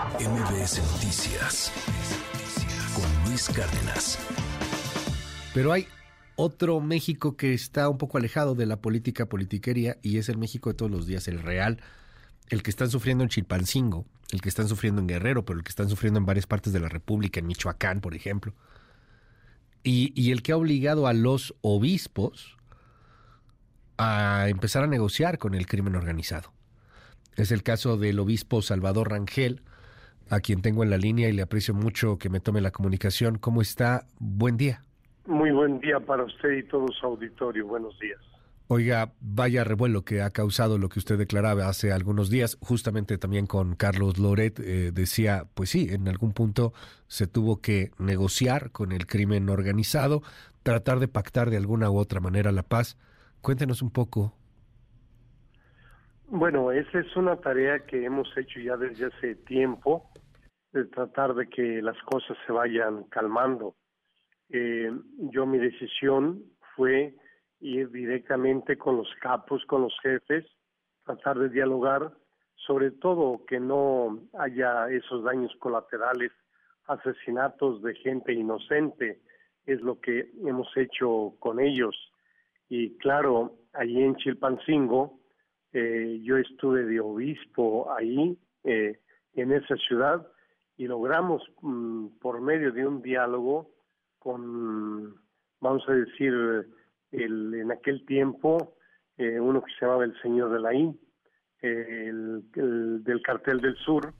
MBS Noticias con Luis Cárdenas. Pero hay otro México que está un poco alejado de la política politiquería y es el México de todos los días, el real, el que están sufriendo en Chilpancingo, el que están sufriendo en Guerrero, pero el que están sufriendo en varias partes de la República, en Michoacán, por ejemplo. Y, y el que ha obligado a los obispos a empezar a negociar con el crimen organizado. Es el caso del obispo Salvador Rangel, a quien tengo en la línea y le aprecio mucho que me tome la comunicación. ¿Cómo está? Buen día. Muy buen día para usted y todo su auditorio. Buenos días. Oiga, vaya revuelo que ha causado lo que usted declaraba hace algunos días, justamente también con Carlos Loret, eh, decía, pues sí, en algún punto se tuvo que negociar con el crimen organizado, tratar de pactar de alguna u otra manera la paz. Cuéntenos un poco bueno, esa es una tarea que hemos hecho ya desde hace tiempo, de tratar de que las cosas se vayan calmando. Eh, yo mi decisión fue ir directamente con los capos, con los jefes, tratar de dialogar, sobre todo que no haya esos daños colaterales, asesinatos de gente inocente, es lo que hemos hecho con ellos. Y claro, allí en Chilpancingo, eh, yo estuve de obispo ahí, eh, en esa ciudad, y logramos, mm, por medio de un diálogo con, vamos a decir, el, en aquel tiempo, eh, uno que se llamaba el Señor de la I, el, del Cartel del Sur,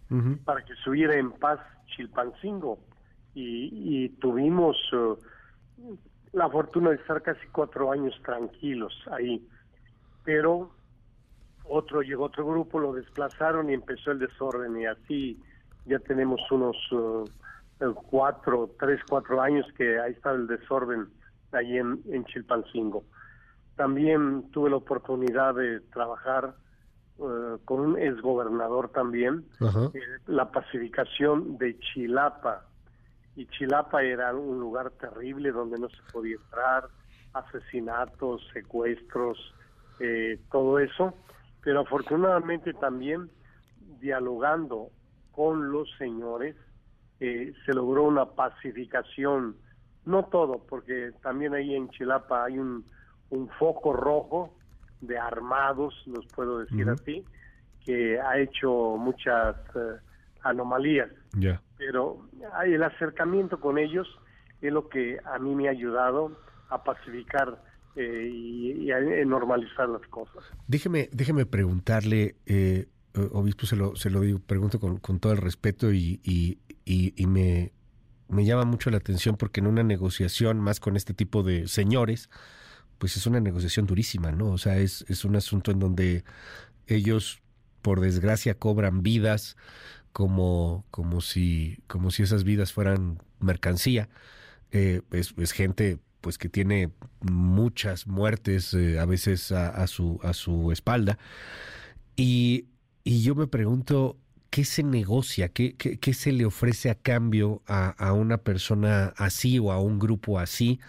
para que subiera en paz Chilpancingo. Y, y tuvimos la fortuna de estar casi cuatro años tranquilos ahí. Pero otro llegó otro grupo, lo desplazaron y empezó el desorden y así ya tenemos unos uh, cuatro, tres, cuatro años que ahí está el desorden ahí en, en Chilpancingo. También tuve la oportunidad de trabajar uh, con un exgobernador también, eh, la pacificación de Chilapa. Y Chilapa era un lugar terrible donde no se podía entrar, asesinatos, secuestros, eh, todo eso pero afortunadamente también dialogando con los señores eh, se logró una pacificación, no todo, porque también ahí en Chilapa hay un, un foco rojo de armados, los puedo decir así, que ha hecho muchas eh, anomalías. Pero hay el acercamiento con ellos es lo que a mí me ha ayudado a pacificar eh, y, a, normalizar las cosas. Déjeme, déjeme preguntarle, eh, obispo, se lo, se lo digo, pregunto con, con todo el respeto y, y, y, me, me llama mucho la atención porque en una negociación más con este tipo de señores, pues es una negociación durísima, ¿no? O sea, es, es un asunto en donde ellos, por desgracia, cobran vidas como, como, si, como si esas vidas fueran mercancía. Eh, es, es gente pues que tiene muchas muertes eh, a veces a, su, a su espalda. Y, y, yo me pregunto, ¿qué se negocia? ¿Qué, qué, se le ofrece a cambio a, a, una persona así o a un grupo así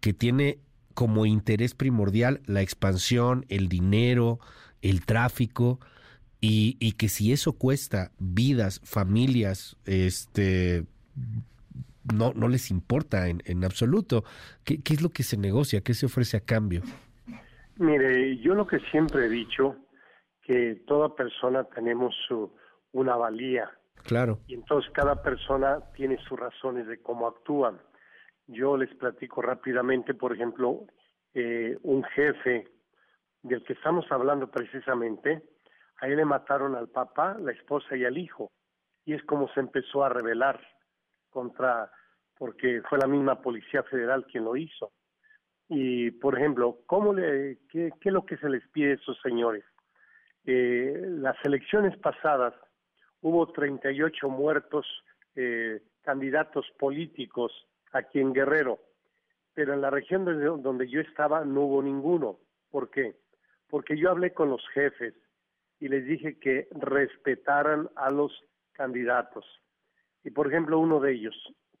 que tiene como interés primordial la expansión, el dinero, el tráfico? Y, y que si eso cuesta vidas, familias, este no, no les importa en, en absoluto. ¿Qué, ¿Qué es lo que se negocia? ¿Qué se ofrece a cambio? Mire, yo lo que siempre he dicho, que toda persona tenemos su, una valía. Claro. Y entonces cada persona tiene sus razones de cómo actúan. Yo les platico rápidamente, por ejemplo, eh, un jefe del que estamos hablando precisamente, a él le mataron al papá, la esposa y al hijo. Y es como se empezó a rebelar contra, porque fue la misma Policía Federal quien lo hizo. Y, por ejemplo, ¿cómo le, qué, es lo que se les pide a esos señores? Eh, las elecciones pasadas hubo 38 muertos eh, candidatos políticos aquí en Guerrero, pero en la región donde yo estaba no hubo ninguno. ¿Por qué? Porque yo hablé con los jefes y les dije que respetaran a los candidatos. Y por ejemplo, uno de ellos,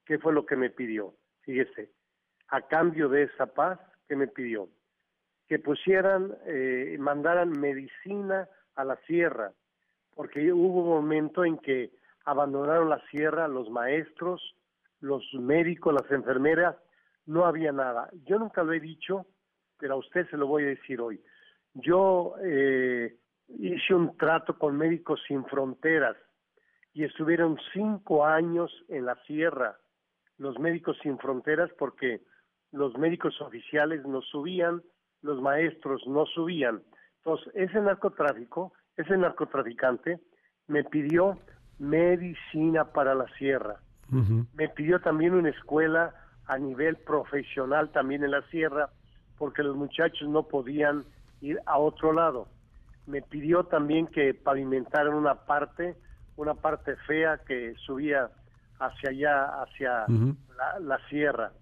¿qué fue lo que me pidió? Fíjese, a cambio de esa paz, ¿qué me pidió? Que pusieran, eh, mandaran medicina a la sierra, porque hubo un momento en que abandonaron la sierra los maestros, los médicos, las enfermeras, no había nada. Yo nunca lo he dicho, pero a usted se lo voy a decir hoy. Yo eh, hice un trato con Médicos Sin Fronteras y estuvieron cinco años en la sierra los Médicos Sin Fronteras porque los médicos oficiales no subían, los maestros no subían. Entonces, ese narcotráfico, ese narcotraficante me pidió medicina para la sierra. Me pidió también una escuela a nivel profesional también en la sierra, porque los muchachos no podían ir a otro lado. Me pidió también que pavimentaran una parte, una parte fea que subía hacia allá, hacia la, sierra.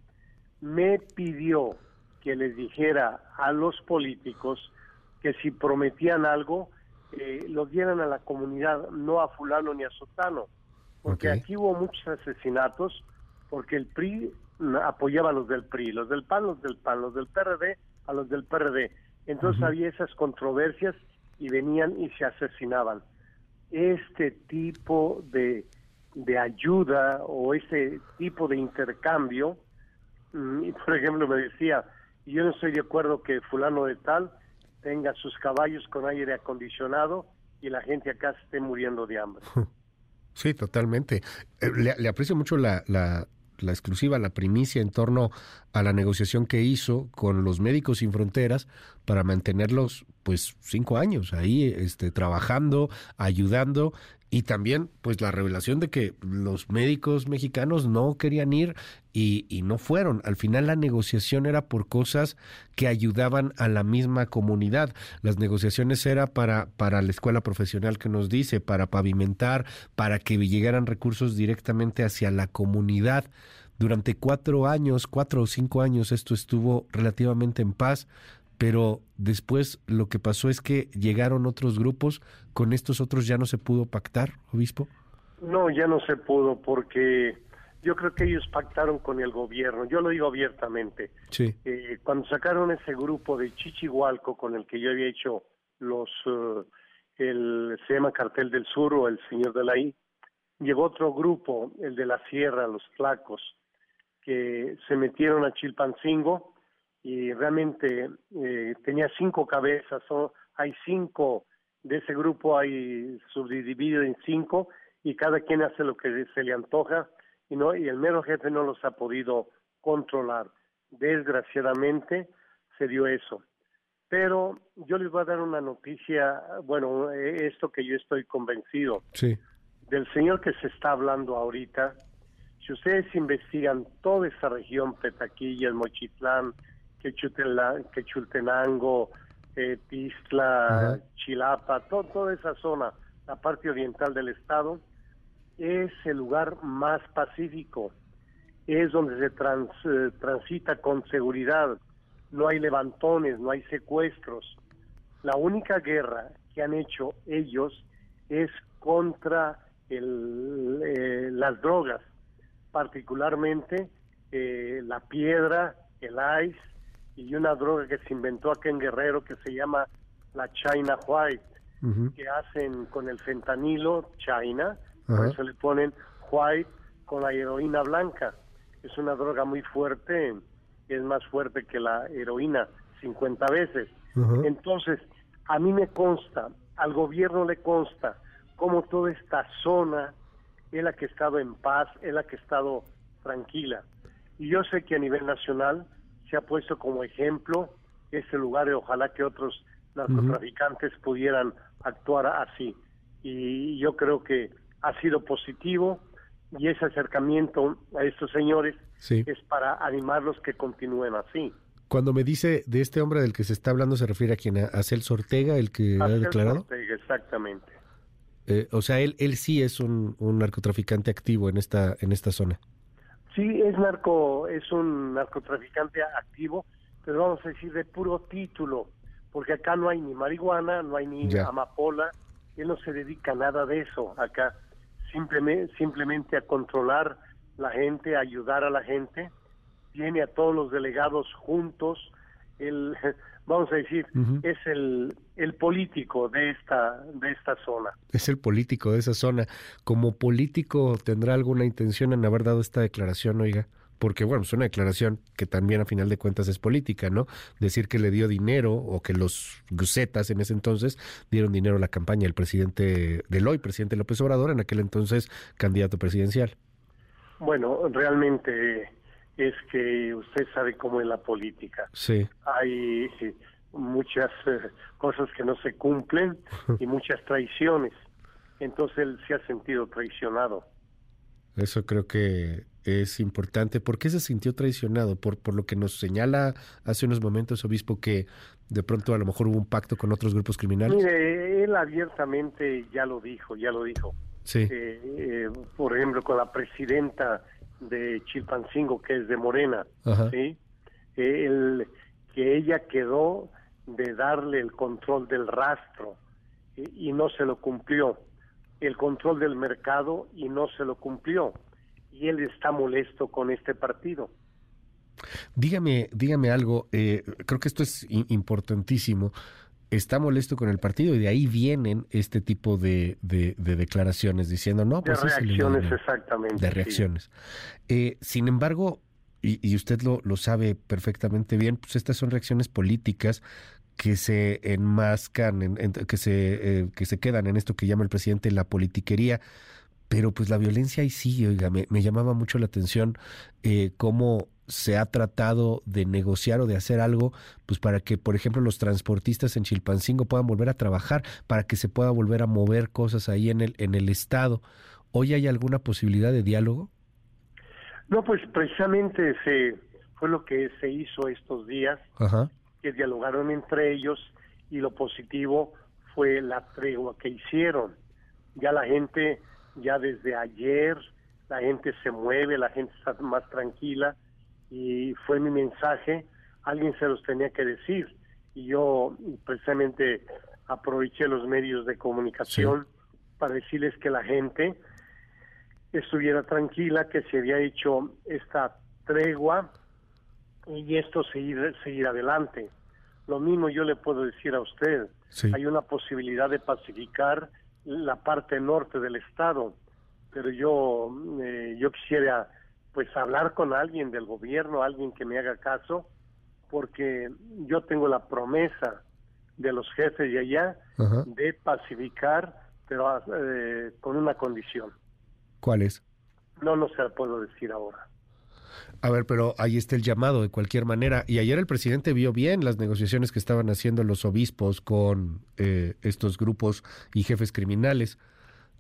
Me pidió que les dijera a los políticos que si prometían algo, eh, lo dieran a la comunidad, no a fulano ni a sotano. Porque aquí hubo muchos asesinatos, porque el PRI apoyaba a los del PRI, los del PAN, los del PAN, los del PRD, a los del PRD. Entonces había esas controversias y venían y se asesinaban. Este tipo de, de ayuda o ese tipo de intercambio, mm, por ejemplo, me decía, yo no estoy de acuerdo que fulano de tal tenga sus caballos con aire acondicionado y la gente acá esté muriendo de hambre. Sí, totalmente. Eh, le, aprecio mucho la, la, la exclusiva, la primicia en torno a la negociación que hizo con los Médicos Sin Fronteras para mantenerlos pues cinco años ahí este, trabajando, ayudando y también pues la revelación de que los médicos mexicanos no querían ir y, y, no fueron. Al final la negociación era por cosas que ayudaban a la misma comunidad. Las negociaciones era para, para la escuela profesional que nos dice, para pavimentar, para que llegaran recursos directamente hacia la comunidad. Durante cuatro años, cuatro o cinco años, esto estuvo relativamente en paz pero después lo que pasó es que llegaron otros grupos, con estos otros ya no se pudo pactar, obispo. No, ya no se pudo porque yo creo que ellos pactaron con el gobierno, yo lo digo abiertamente. Sí. Eh, cuando sacaron ese grupo de Chichihualco con el que yo había hecho los, uh, el, se llama Cartel del Sur o el Señor de la I, llegó otro grupo, el de la Sierra, los Flacos, que se metieron a Chilpancingo y realmente eh, tenía cinco cabezas, o hay cinco de ese grupo, hay subdividido en cinco y cada quien hace lo que se le antoja y no y el mero jefe no los ha podido controlar. Desgraciadamente se dio eso. Pero yo les voy a dar una noticia, bueno, esto que yo estoy convencido. Sí. Del señor que se está hablando ahorita, si ustedes investigan toda esa región, Petaquilla, el Mochitlán, Quechultenango, eh, Tistla, Chilapa, toda esa zona, la parte oriental del estado, es el lugar más pacífico, es donde se eh, transita con seguridad, no hay levantones, no hay secuestros. La única guerra que han hecho ellos es contra el, eh, las drogas, particularmente eh, la piedra, el ice, y una droga que se inventó aquí en Guerrero que se llama la China White, que hacen con el fentanilo China, por eso le ponen White con la heroína blanca. Es una droga muy fuerte, es más fuerte que la heroína 50 veces. Entonces, a mí me consta, al gobierno le consta, como toda esta zona es la que ha estado en paz, es la que ha estado tranquila. Y yo sé que a nivel nacional se ha puesto como ejemplo ese lugar y ojalá que otros narcotraficantes pudieran actuar así. Y yo creo que ha sido positivo y ese acercamiento a estos señores es para animarlos que continúen así. Cuando me dice de este hombre del que se está hablando, ¿se refiere a quien? ¿A Celso Ortega, el que ha declarado? Ortega, exactamente. Eh, o sea, él, él sí es un, un narcotraficante activo en esta, en esta zona. Sí, es narco, es un narcotraficante activo, pero vamos a decir de puro título, porque acá no hay ni marihuana, no hay ni amapola, él no se dedica a nada de eso acá, simplemente, simplemente a controlar la gente, a ayudar a la gente, tiene a todos los delegados juntos, él vamos a decir, es el, el político de esta, de esta zona. Es el político de esa zona. ¿Como político tendrá alguna intención en haber dado esta declaración, oiga? Porque, bueno, es una declaración que también a final de cuentas es política, ¿no? Decir que le dio dinero o que los gusetas en ese entonces dieron dinero a la campaña del presidente del hoy, presidente López Obrador, en aquel entonces candidato presidencial. Bueno, realmente es que usted sabe cómo es la política. Sí. Hay muchas eh, cosas que no se cumplen y muchas traiciones. Entonces él se ha sentido traicionado. Eso creo que es importante. ¿Por qué se sintió traicionado? Por, por lo que nos señala hace unos momentos, obispo, que de pronto a lo mejor hubo un pacto con otros grupos criminales. Mire, él abiertamente ya lo dijo, ya lo dijo. Sí. Eh, eh, por ejemplo, con la presidenta de Chilpancingo, que es de Morena, ¿sí? El, que ella quedó de darle el control del rastro y, no se lo cumplió, el control del mercado y no se lo cumplió, y él está molesto con este partido. Dígame, dígame algo, eh, creo que esto es importantísimo está molesto con el partido y de ahí vienen este tipo de, de, declaraciones diciendo, no, pues... De reacciones, exactamente. De reacciones. Eh, sin embargo, y, usted lo, lo sabe perfectamente bien, pues estas son reacciones políticas que se enmascan, en, que, se, eh, que se quedan en esto que llama el presidente la politiquería. Pero pues la violencia ahí sigue, oiga, me, me llamaba mucho la atención eh, cómo se ha tratado de negociar o de hacer algo, pues para que, por ejemplo, los transportistas en Chilpancingo puedan volver a trabajar, para que se pueda volver a mover cosas ahí en el, en el Estado. ¿Hoy hay alguna posibilidad de diálogo? No, pues precisamente se, fue lo que se hizo estos días, que dialogaron entre ellos y lo positivo fue la tregua que hicieron. Ya la gente, ya desde ayer, la gente se mueve, la gente está más tranquila y fue mi mensaje, alguien se los tenía que decir y yo precisamente aproveché los medios de comunicación para decirles que la gente estuviera tranquila, que se había hecho esta tregua y esto seguir, seguir adelante. Lo mismo yo le puedo decir a usted, hay una posibilidad de pacificar la parte norte del estado, pero yo, eh, yo quisiera pues hablar con alguien del gobierno, alguien que me haga caso, porque yo tengo la promesa de los jefes de allá de pacificar, pero eh, con una condición. ¿Cuál es? No, no se la puedo decir ahora. A ver, pero ahí está el llamado de cualquier manera. Y ayer el presidente vio bien las negociaciones que estaban haciendo los obispos con eh, estos grupos y jefes criminales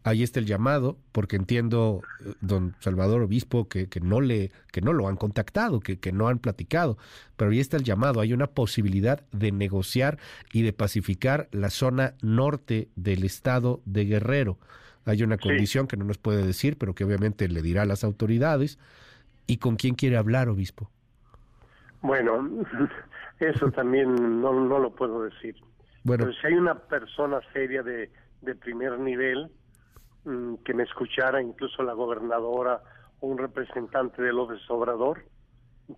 ahí está el llamado, porque entiendo, eh, don Salvador Obispo, que, que, no, le, que no lo han contactado, que, que no han platicado, pero ahí está el llamado, hay una posibilidad de negociar y de pacificar la zona norte del estado de Guerrero. Hay una condición que no nos puede decir, pero que obviamente le dirá a las autoridades. ¿Y con quién quiere hablar, obispo? Bueno, eso también no, no lo puedo decir. Bueno, pero si hay una persona seria de, de primer nivel, Mm, que me escuchara incluso la gobernadora o un representante de López Obrador,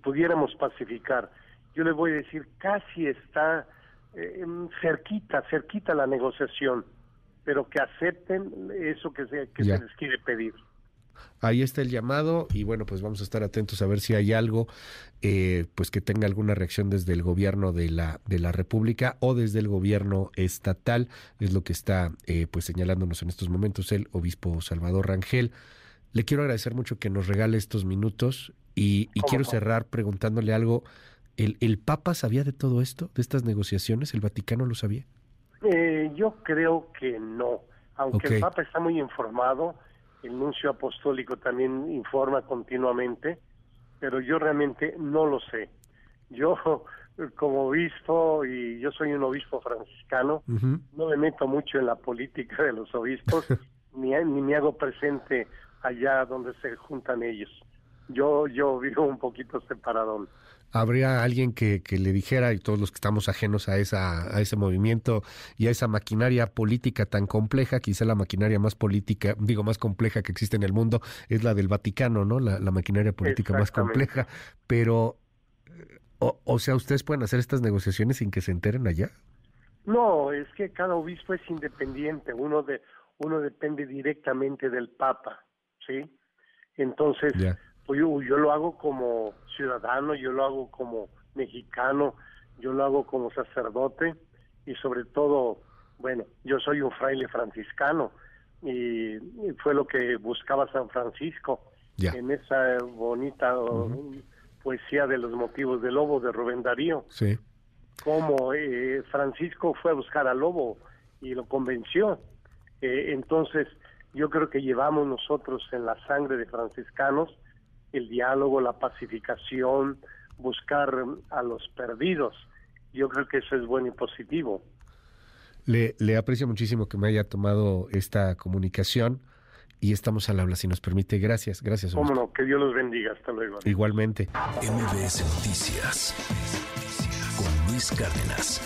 pudiéramos pacificar. Yo le voy a decir, casi está eh, cerquita, cerquita la negociación, pero que acepten eso que se, que se les quiere pedir. Ahí está el llamado y bueno, pues vamos a estar atentos a ver si hay algo eh, pues que tenga alguna reacción desde el gobierno de la de la República o desde el gobierno estatal es lo que está eh, pues señalándonos en estos momentos el obispo Salvador Rangel. Le quiero agradecer mucho que nos regale estos minutos y, quiero cerrar preguntándole algo. ¿El, ¿El Papa sabía de todo esto, de estas negociaciones? ¿El Vaticano lo sabía? Eh, yo creo que no. Aunque el Papa está muy informado, el nuncio apostólico también informa continuamente, pero yo realmente no lo sé. Yo como obispo, y yo soy un obispo franciscano, no me meto mucho en la política de los obispos, ni, ni me hago presente allá donde se juntan ellos. Yo, yo vivo un poquito separadón habría alguien que, que, le dijera, y todos los que estamos ajenos a, esa, a ese movimiento y a esa maquinaria política tan compleja, quizá la maquinaria más política, digo, más compleja que existe en el mundo, es la del Vaticano, ¿no? La, maquinaria política más compleja, pero O, sea, ¿ustedes pueden hacer estas negociaciones sin que se enteren allá? No, es que cada obispo es independiente, uno de uno depende directamente del Papa, ¿sí? Entonces, pues yo, yo lo hago como ciudadano, yo lo hago como mexicano, yo lo hago como sacerdote y sobre todo, bueno, yo soy un fraile franciscano y, fue lo que buscaba San Francisco en esa bonita poesía de los motivos del lobo de Rubén Darío. Sí. Como eh, Francisco fue a buscar al lobo y lo convenció. Eh, entonces, yo creo que llevamos nosotros en la sangre de franciscanos el diálogo, la pacificación, buscar a los perdidos. Yo creo que eso es bueno y positivo. Le, le aprecio muchísimo que me haya tomado esta comunicación y estamos al habla, si nos permite. Gracias, gracias. Cómo no, que Dios los bendiga. Hasta luego. Igualmente. MBS Noticias con Luis Cárdenas.